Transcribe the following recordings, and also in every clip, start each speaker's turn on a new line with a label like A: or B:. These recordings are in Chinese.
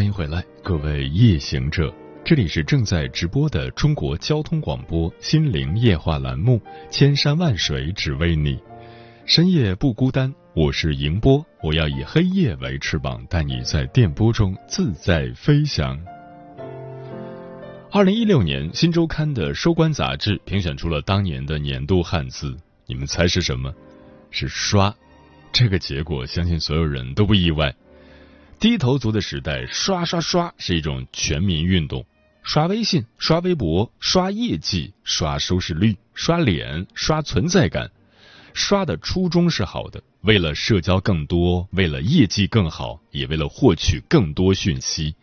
A: 欢迎回来，各位夜行者，这里是正在直播的中国交通广播心灵夜话栏目《千山万水只为你》，深夜不孤单，我是迎波，我要以黑夜为翅膀，带你在电波中自在飞翔。二零一六年新周刊的收官杂志评选出了当年的年度汉字，你们猜是什么？是“刷”。这个结果，相信所有人都不意外。低头族的时代，刷刷刷是一种全民运动。刷微信、刷微博、刷业绩、刷收视率、刷脸、刷存在感。刷的初衷是好的，为了社交更多，为了业绩更好，也为了获取更多讯息。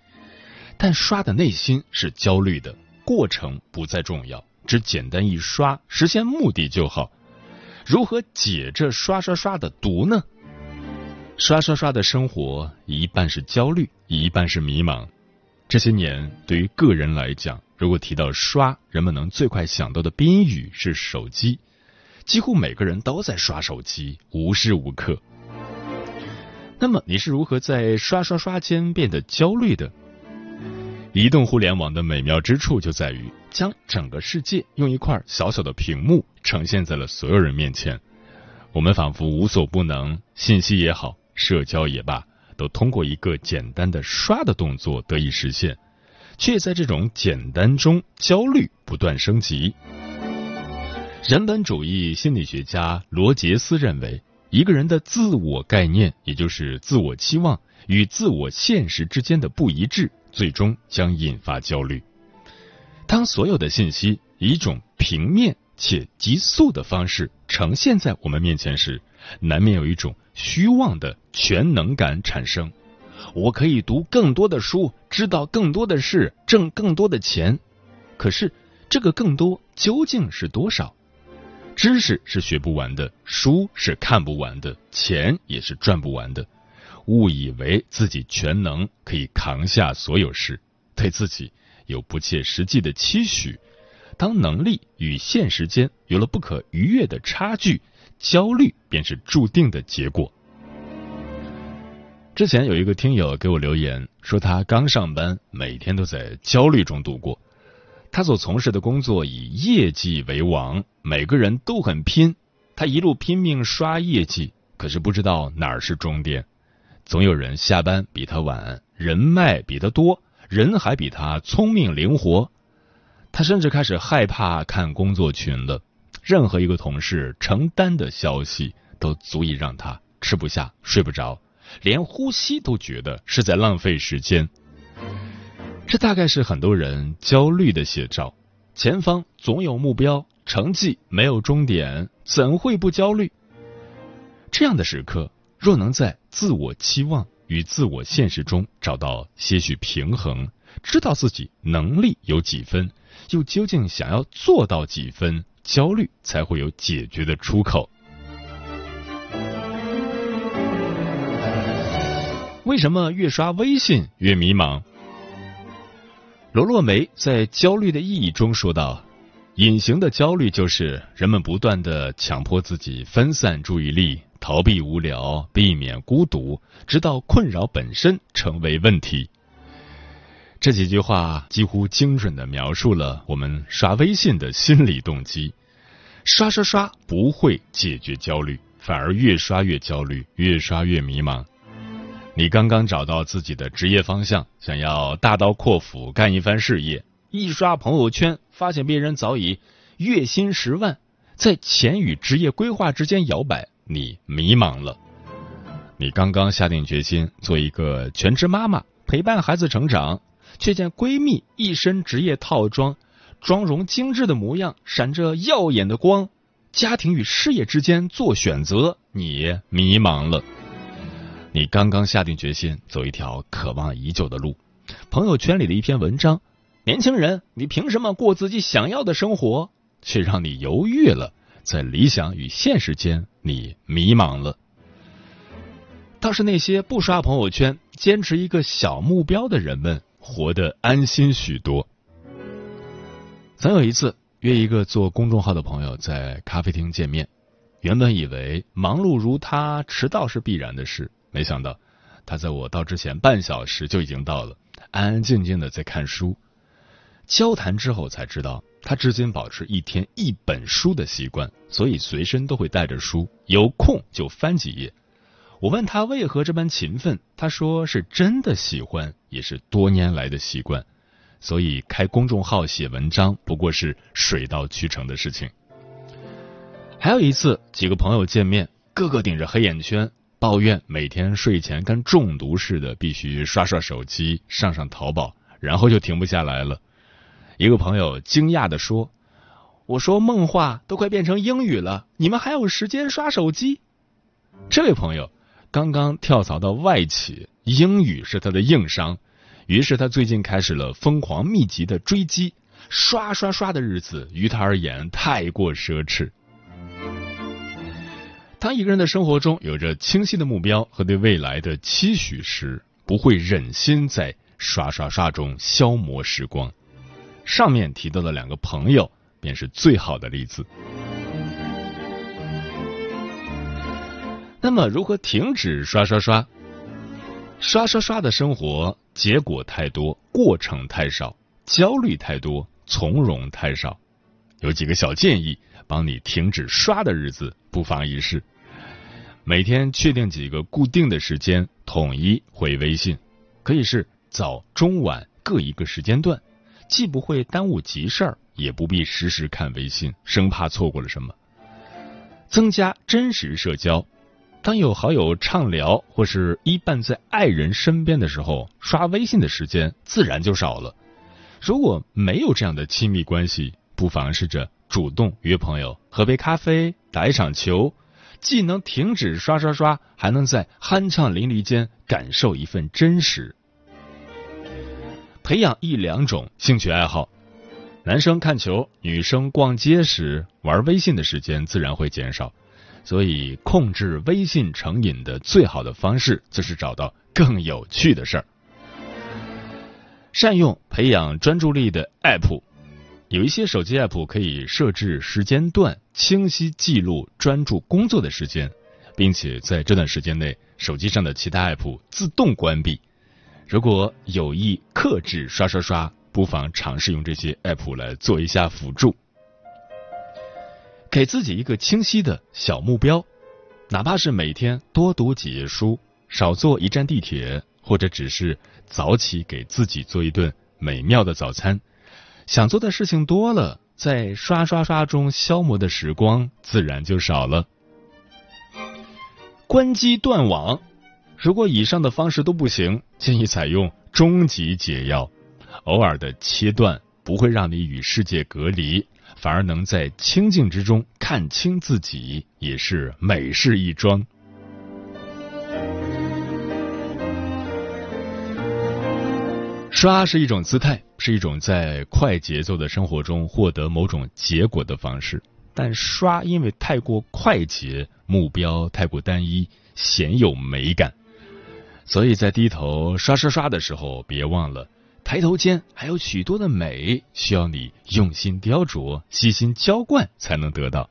A: 但刷的内心是焦虑的，过程不再重要，只简单一刷，实现目的就好。如何解这刷刷刷的毒呢？刷刷刷的生活，一半是焦虑，一半是迷茫。这些年，对于个人来讲，如果提到刷，人们能最快想到的宾语是手机。几乎每个人都在刷手机，无时无刻。那么，你是如何在刷刷刷间变得焦虑的？移动互联网的美妙之处就在于，将整个世界用一块小小的屏幕呈现在了所有人面前，我们仿佛无所不能，信息也好。社交也罢，都通过一个简单的刷的动作得以实现，却在这种简单中焦虑不断升级。人本主义心理学家罗杰斯认为，一个人的自我概念，也就是自我期望与自我现实之间的不一致，最终将引发焦虑。当所有的信息以一种平面且急速的方式呈现在我们面前时，难免有一种虚妄的全能感产生。我可以读更多的书，知道更多的事，挣更多的钱。可是，这个更多究竟是多少？知识是学不完的，书是看不完的，钱也是赚不完的。误以为自己全能，可以扛下所有事，对自己有不切实际的期许。当能力与现实间有了不可逾越的差距。焦虑便是注定的结果。之前有一个听友给我留言说，他刚上班，每天都在焦虑中度过。他所从事的工作以业绩为王，每个人都很拼，他一路拼命刷业绩，可是不知道哪儿是终点。总有人下班比他晚，人脉比他多，人还比他聪明灵活。他甚至开始害怕看工作群了。任何一个同事承担的消息，都足以让他吃不下、睡不着，连呼吸都觉得是在浪费时间。这大概是很多人焦虑的写照。前方总有目标，成绩没有终点，怎会不焦虑？这样的时刻，若能在自我期望与自我现实中找到些许平衡，知道自己能力有几分，又究竟想要做到几分。焦虑才会有解决的出口。为什么越刷微信越迷茫？罗洛梅在《焦虑的意义》中说道：“隐形的焦虑就是人们不断的强迫自己分散注意力，逃避无聊，避免孤独，直到困扰本身成为问题。”这几句话几乎精准的描述了我们刷微信的心理动机。刷刷刷不会解决焦虑，反而越刷越焦虑，越刷越迷茫。你刚刚找到自己的职业方向，想要大刀阔斧干一番事业，一刷朋友圈，发现别人早已月薪十万，在钱与职业规划之间摇摆，你迷茫了。你刚刚下定决心做一个全职妈妈，陪伴孩子成长，却见闺蜜一身职业套装，妆容精致的模样，闪着耀眼的光。家庭与事业之间做选择，你迷茫了。你刚刚下定决心走一条渴望已久的路，朋友圈里的一篇文章：“年轻人，你凭什么过自己想要的生活？”却让你犹豫了。在理想与现实间，你迷茫了。倒是那些不刷朋友圈、坚持一个小目标的人们，活得安心许多。曾有一次。约一个做公众号的朋友在咖啡厅见面，原本以为忙碌如他迟到是必然的事，没想到他在我到之前半小时就已经到了，安安静静的在看书。交谈之后才知道，他至今保持一天一本书的习惯，所以随身都会带着书，有空就翻几页。我问他为何这般勤奋，他说是真的喜欢，也是多年来的习惯。所以开公众号写文章不过是水到渠成的事情。还有一次，几个朋友见面，个个顶着黑眼圈，抱怨每天睡前跟中毒似的，必须刷刷手机、上上淘宝，然后就停不下来了。一个朋友惊讶的说：“我说梦话都快变成英语了，你们还有时间刷手机？”这位朋友刚刚跳槽到外企，英语是他的硬伤。于是他最近开始了疯狂密集的追击，刷刷刷的日子于他而言太过奢侈。当一个人的生活中有着清晰的目标和对未来的期许时，不会忍心在刷刷刷中消磨时光。上面提到的两个朋友便是最好的例子。那么，如何停止刷刷刷？刷刷刷的生活？结果太多，过程太少；焦虑太多，从容太少。有几个小建议，帮你停止刷的日子，不妨一试。每天确定几个固定的时间，统一回微信，可以是早、中、晚各一个时间段，既不会耽误急事儿，也不必时时看微信，生怕错过了什么。增加真实社交。当有好友畅聊或是依伴在爱人身边的时候，刷微信的时间自然就少了。如果没有这样的亲密关系，不妨试着主动约朋友喝杯咖啡、打一场球，既能停止刷刷刷，还能在酣畅淋漓间感受一份真实。培养一两种兴趣爱好，男生看球，女生逛街时玩微信的时间自然会减少。所以，控制微信成瘾的最好的方式，就是找到更有趣的事儿。善用培养专注力的 app，有一些手机 app 可以设置时间段，清晰记录专注工作的时间，并且在这段时间内，手机上的其他 app 自动关闭。如果有意克制刷刷刷，不妨尝试用这些 app 来做一下辅助。给自己一个清晰的小目标，哪怕是每天多读几页书，少坐一站地铁，或者只是早起给自己做一顿美妙的早餐。想做的事情多了，在刷刷刷中消磨的时光自然就少了。关机断网，如果以上的方式都不行，建议采用终极解药。偶尔的切断不会让你与世界隔离。反而能在清静之中看清自己，也是美事一桩。刷是一种姿态，是一种在快节奏的生活中获得某种结果的方式。但刷因为太过快捷，目标太过单一，鲜有美感。所以在低头刷刷刷的时候，别忘了。抬头间还有许多的美，需要你用心雕琢、细心浇灌才能得到。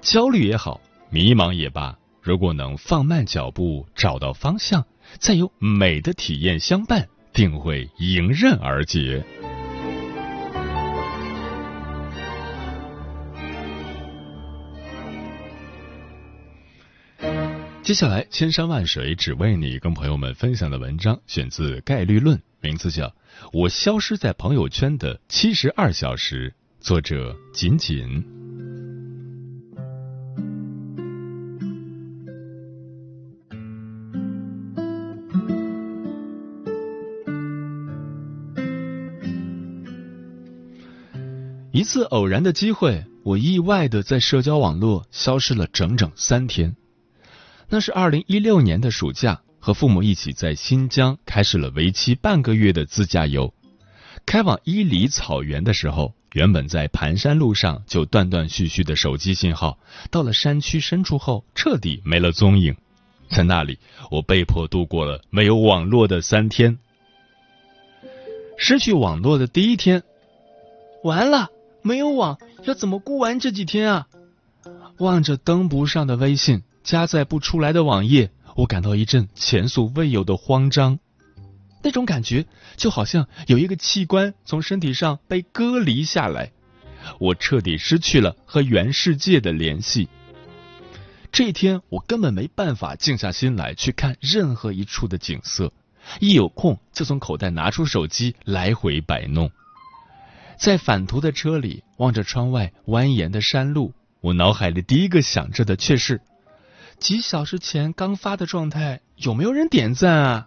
A: 焦虑也好，迷茫也罢，如果能放慢脚步，找到方向，再有美的体验相伴，定会迎刃而解。接下来，千山万水只为你，跟朋友们分享的文章选自《概率论》。名字叫《我消失在朋友圈的七十二小时》，作者锦锦。一次偶然的机会，我意外的在社交网络消失了整整三天。那是二零一六年的暑假。和父母一起在新疆开始了为期半个月的自驾游。开往伊犁草原的时候，原本在盘山路上就断断续续的手机信号，到了山区深处后彻底没了踪影。在那里，我被迫度过了没有网络的三天。失去网络的第一天，完了，没有网，要怎么过完这几天啊？望着登不上的微信，加载不出来的网页。我感到一阵前所未有的慌张，那种感觉就好像有一个器官从身体上被割离下来，我彻底失去了和原世界的联系。这一天，我根本没办法静下心来去看任何一处的景色，一有空就从口袋拿出手机来回摆弄。在返途的车里，望着窗外蜿蜒的山路，我脑海里第一个想着的却是。几小时前刚发的状态，有没有人点赞啊？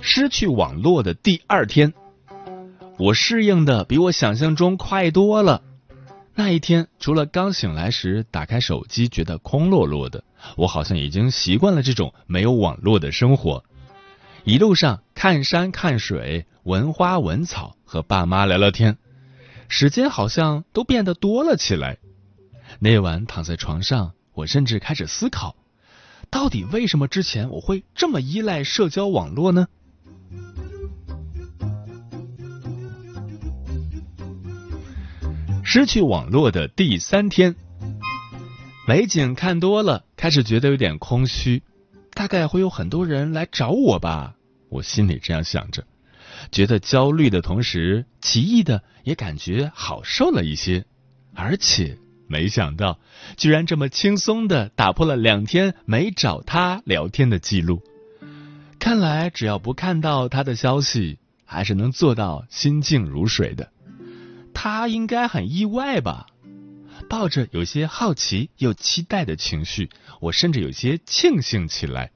A: 失去网络的第二天，我适应的比我想象中快多了。那一天，除了刚醒来时打开手机觉得空落落的，我好像已经习惯了这种没有网络的生活。一路上看山看水，闻花闻草，和爸妈聊聊天。时间好像都变得多了起来。那晚躺在床上，我甚至开始思考，到底为什么之前我会这么依赖社交网络呢？失去网络的第三天，美景看多了，开始觉得有点空虚，大概会有很多人来找我吧，我心里这样想着。觉得焦虑的同时，奇异的也感觉好受了一些，而且没想到居然这么轻松的打破了两天没找他聊天的记录。看来只要不看到他的消息，还是能做到心静如水的。他应该很意外吧？抱着有些好奇又期待的情绪，我甚至有些庆幸起来。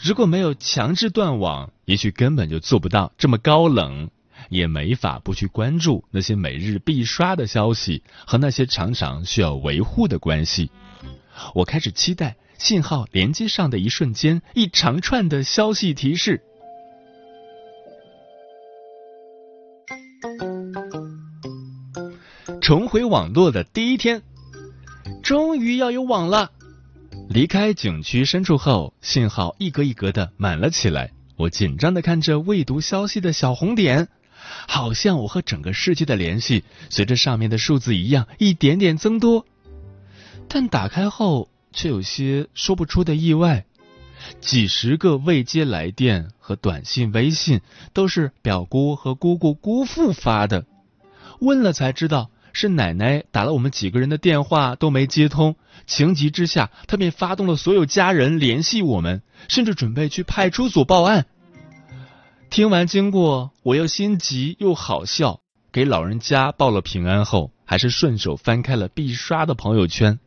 A: 如果没有强制断网，也许根本就做不到这么高冷，也没法不去关注那些每日必刷的消息和那些常常需要维护的关系。我开始期待信号连接上的一瞬间，一长串的消息提示。重回网络的第一天，终于要有网了。离开景区深处后，信号一格一格的满了起来。我紧张的看着未读消息的小红点，好像我和整个世界的联系随着上面的数字一样一点点增多。但打开后却有些说不出的意外，几十个未接来电和短信、微信都是表姑和姑姑、姑父发的，问了才知道。是奶奶打了我们几个人的电话都没接通，情急之下，他便发动了所有家人联系我们，甚至准备去派出所报案。听完经过，我又心急又好笑，给老人家报了平安后，还是顺手翻开了必刷的朋友圈。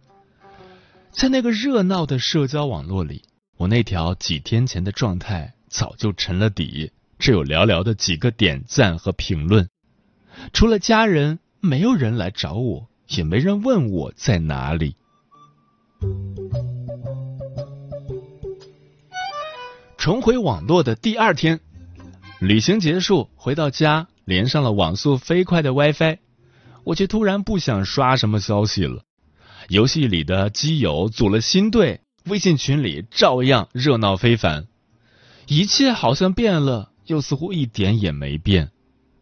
A: 在那个热闹的社交网络里，我那条几天前的状态早就沉了底，只有寥寥的几个点赞和评论，除了家人。没有人来找我，也没人问我在哪里。重回网络的第二天，旅行结束，回到家，连上了网速飞快的 WiFi，我却突然不想刷什么消息了。游戏里的基友组了新队，微信群里照样热闹非凡。一切好像变了，又似乎一点也没变，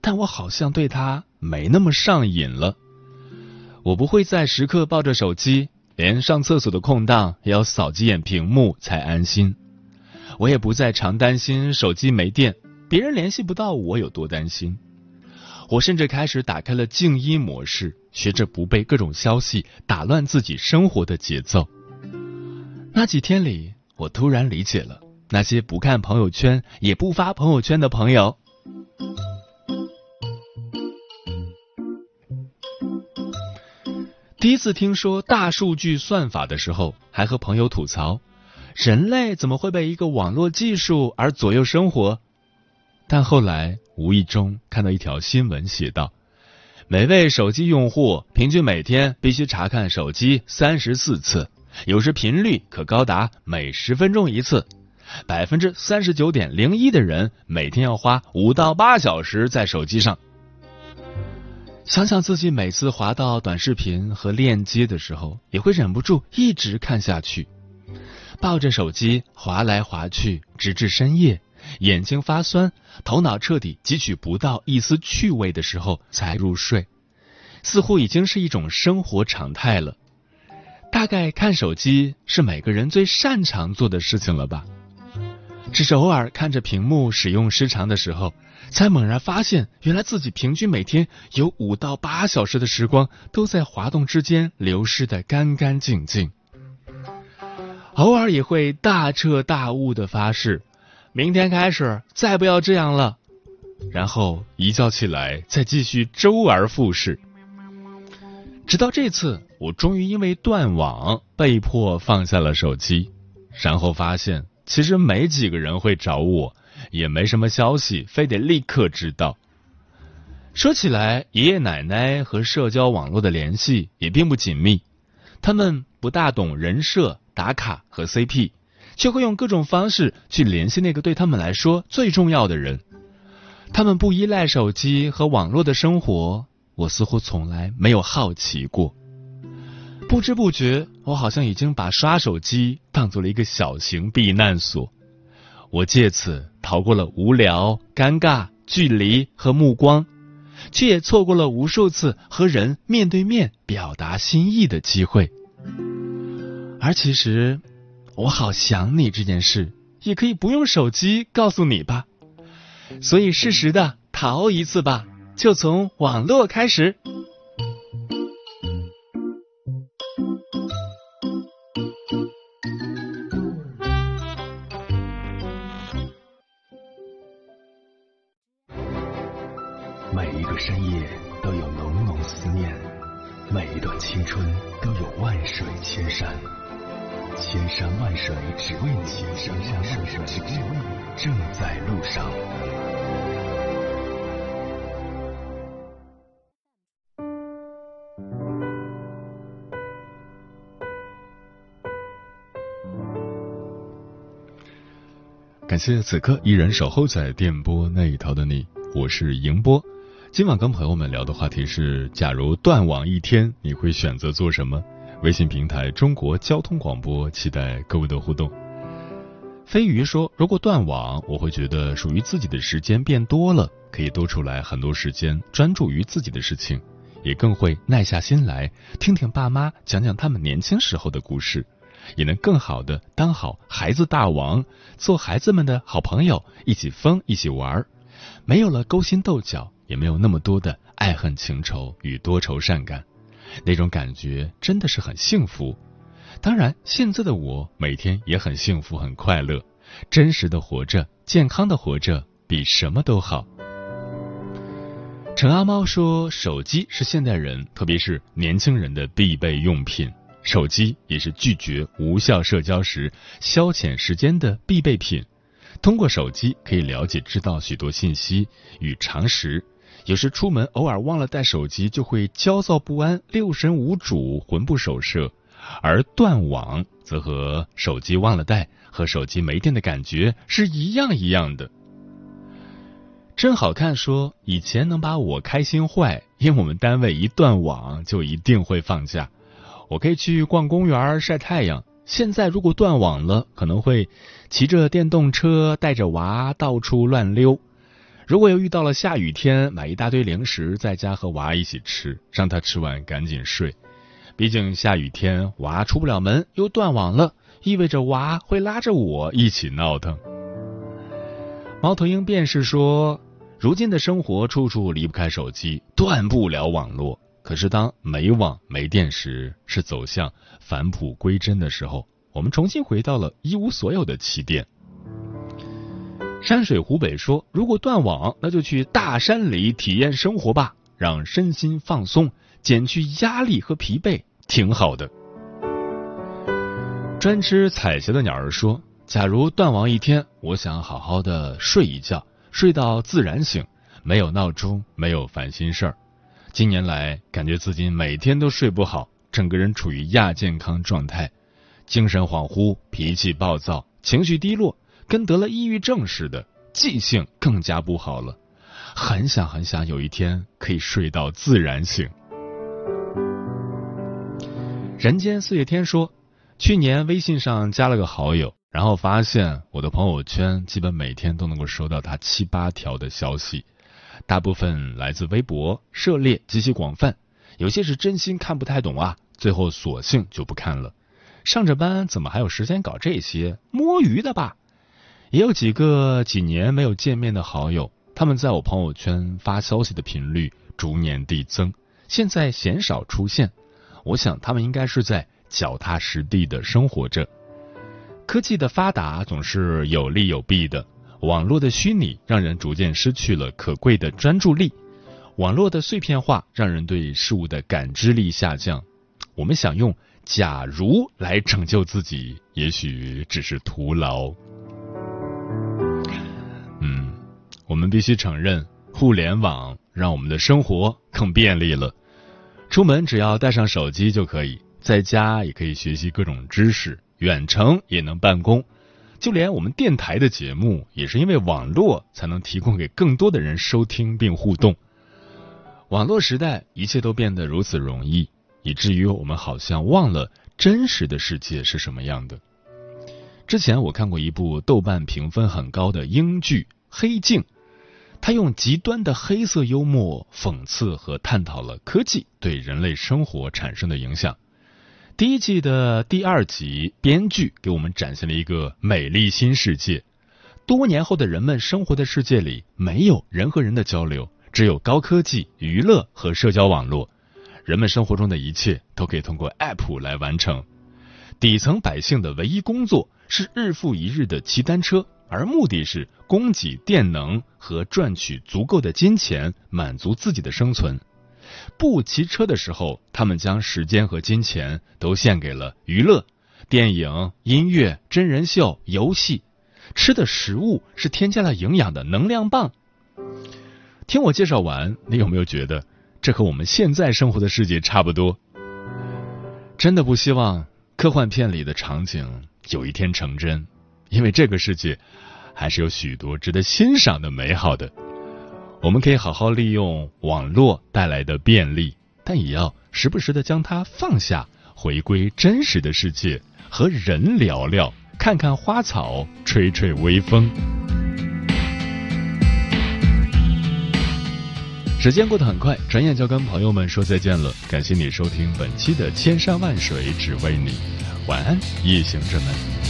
A: 但我好像对他。没那么上瘾了，我不会再时刻抱着手机，连上厕所的空档也要扫几眼屏幕才安心。我也不再常担心手机没电，别人联系不到我有多担心。我甚至开始打开了静音模式，学着不被各种消息打乱自己生活的节奏。那几天里，我突然理解了那些不看朋友圈也不发朋友圈的朋友。第一次听说大数据算法的时候，还和朋友吐槽：人类怎么会被一个网络技术而左右生活？但后来无意中看到一条新闻，写道。每位手机用户平均每天必须查看手机三十四次，有时频率可高达每十分钟一次。百分之三十九点零一的人每天要花五到八小时在手机上。想想自己每次滑到短视频和链接的时候，也会忍不住一直看下去，抱着手机滑来滑去，直至深夜。眼睛发酸，头脑彻底汲取不到一丝趣味的时候才入睡，似乎已经是一种生活常态了。大概看手机是每个人最擅长做的事情了吧？只是偶尔看着屏幕使用时长的时候，才猛然发现，原来自己平均每天有五到八小时的时光都在滑动之间流失的干干净净。偶尔也会大彻大悟的发誓。明天开始，再不要这样了。然后一觉起来，再继续周而复始。直到这次，我终于因为断网被迫放下了手机。然后发现，其实没几个人会找我，也没什么消息非得立刻知道。说起来，爷爷奶奶和社交网络的联系也并不紧密，他们不大懂人设、打卡和 CP。却会用各种方式去联系那个对他们来说最重要的人。他们不依赖手机和网络的生活，我似乎从来没有好奇过。不知不觉，我好像已经把刷手机当做了一个小型避难所。我借此逃过了无聊、尴尬、距离和目光，却也错过了无数次和人面对面表达心意的机会。而其实。我好想你这件事，也可以不用手机告诉你吧。所以适时的逃一次吧，就从网络开始。感谢此刻依然守候在电波那一头的你，我是迎波。今晚跟朋友们聊的话题是：假如断网一天，你会选择做什么？微信平台中国交通广播，期待各位的互动。飞鱼说：“如果断网，我会觉得属于自己的时间变多了，可以多出来很多时间专注于自己的事情，也更会耐下心来听听爸妈讲讲他们年轻时候的故事，也能更好的当好孩子大王，做孩子们的好朋友，一起疯，一起玩儿没有了勾心斗角，也没有那么多的爱恨情仇与多愁善感。”那种感觉真的是很幸福。当然，现在的我每天也很幸福、很快乐，真实的活着，健康的活着，比什么都好。陈阿猫说：“手机是现代人，特别是年轻人的必备用品。手机也是拒绝无效社交时消遣时间的必备品。通过手机可以了解、知道许多信息与常识。”有时出门偶尔忘了带手机，就会焦躁不安、六神无主、魂不守舍；而断网则和手机忘了带、和手机没电的感觉是一样一样的。真好看说，以前能把我开心坏，因为我们单位一断网就一定会放假，我可以去逛公园晒太阳。现在如果断网了，可能会骑着电动车带着娃到处乱溜。如果又遇到了下雨天，买一大堆零食在家和娃一起吃，让他吃完赶紧睡。毕竟下雨天娃出不了门，又断网了，意味着娃会拉着我一起闹腾。猫头鹰便是说，如今的生活处处离不开手机，断不了网络。可是当没网没电时，是走向返璞归真的时候。我们重新回到了一无所有的起点。山水湖北说：“如果断网，那就去大山里体验生活吧，让身心放松，减去压力和疲惫，挺好的。”专吃彩霞的鸟儿说：“假如断网一天，我想好好的睡一觉，睡到自然醒，没有闹钟，没有烦心事儿。近年来，感觉自己每天都睡不好，整个人处于亚健康状态。”精神恍惚，脾气暴躁，情绪低落，跟得了抑郁症似的，记性更加不好了。很想很想有一天可以睡到自然醒。人间四月天说，去年微信上加了个好友，然后发现我的朋友圈基本每天都能够收到他七八条的消息，大部分来自微博，涉猎极其广泛，有些是真心看不太懂啊，最后索性就不看了。上着班怎么还有时间搞这些摸鱼的吧？也有几个几年没有见面的好友，他们在我朋友圈发消息的频率逐年递增，现在鲜少出现。我想他们应该是在脚踏实地的生活着。科技的发达总是有利有弊的，网络的虚拟让人逐渐失去了可贵的专注力，网络的碎片化让人对事物的感知力下降。我们想用。假如来拯救自己，也许只是徒劳。嗯，我们必须承认，互联网让我们的生活更便利了。出门只要带上手机就可以，在家也可以学习各种知识，远程也能办公。就连我们电台的节目，也是因为网络才能提供给更多的人收听并互动。网络时代，一切都变得如此容易。以至于我们好像忘了真实的世界是什么样的。之前我看过一部豆瓣评分很高的英剧《黑镜》，它用极端的黑色幽默讽刺和探讨了科技对人类生活产生的影响。第一季的第二集，编剧给我们展现了一个美丽新世界。多年后的人们生活的世界里，没有人和人的交流，只有高科技、娱乐和社交网络。人们生活中的一切都可以通过 App 来完成，底层百姓的唯一工作是日复一日的骑单车，而目的是供给电能和赚取足够的金钱，满足自己的生存。不骑车的时候，他们将时间和金钱都献给了娱乐、电影、音乐、真人秀、游戏。吃的食物是添加了营养的能量棒。听我介绍完，你有没有觉得？这和我们现在生活的世界差不多，真的不希望科幻片里的场景有一天成真，因为这个世界还是有许多值得欣赏的美好的。我们可以好好利用网络带来的便利，但也要时不时的将它放下，回归真实的世界，和人聊聊，看看花草，吹吹微风。时间过得很快，转眼就跟朋友们说再见了。感谢你收听本期的《千山万水只为你》，晚安，夜行者们。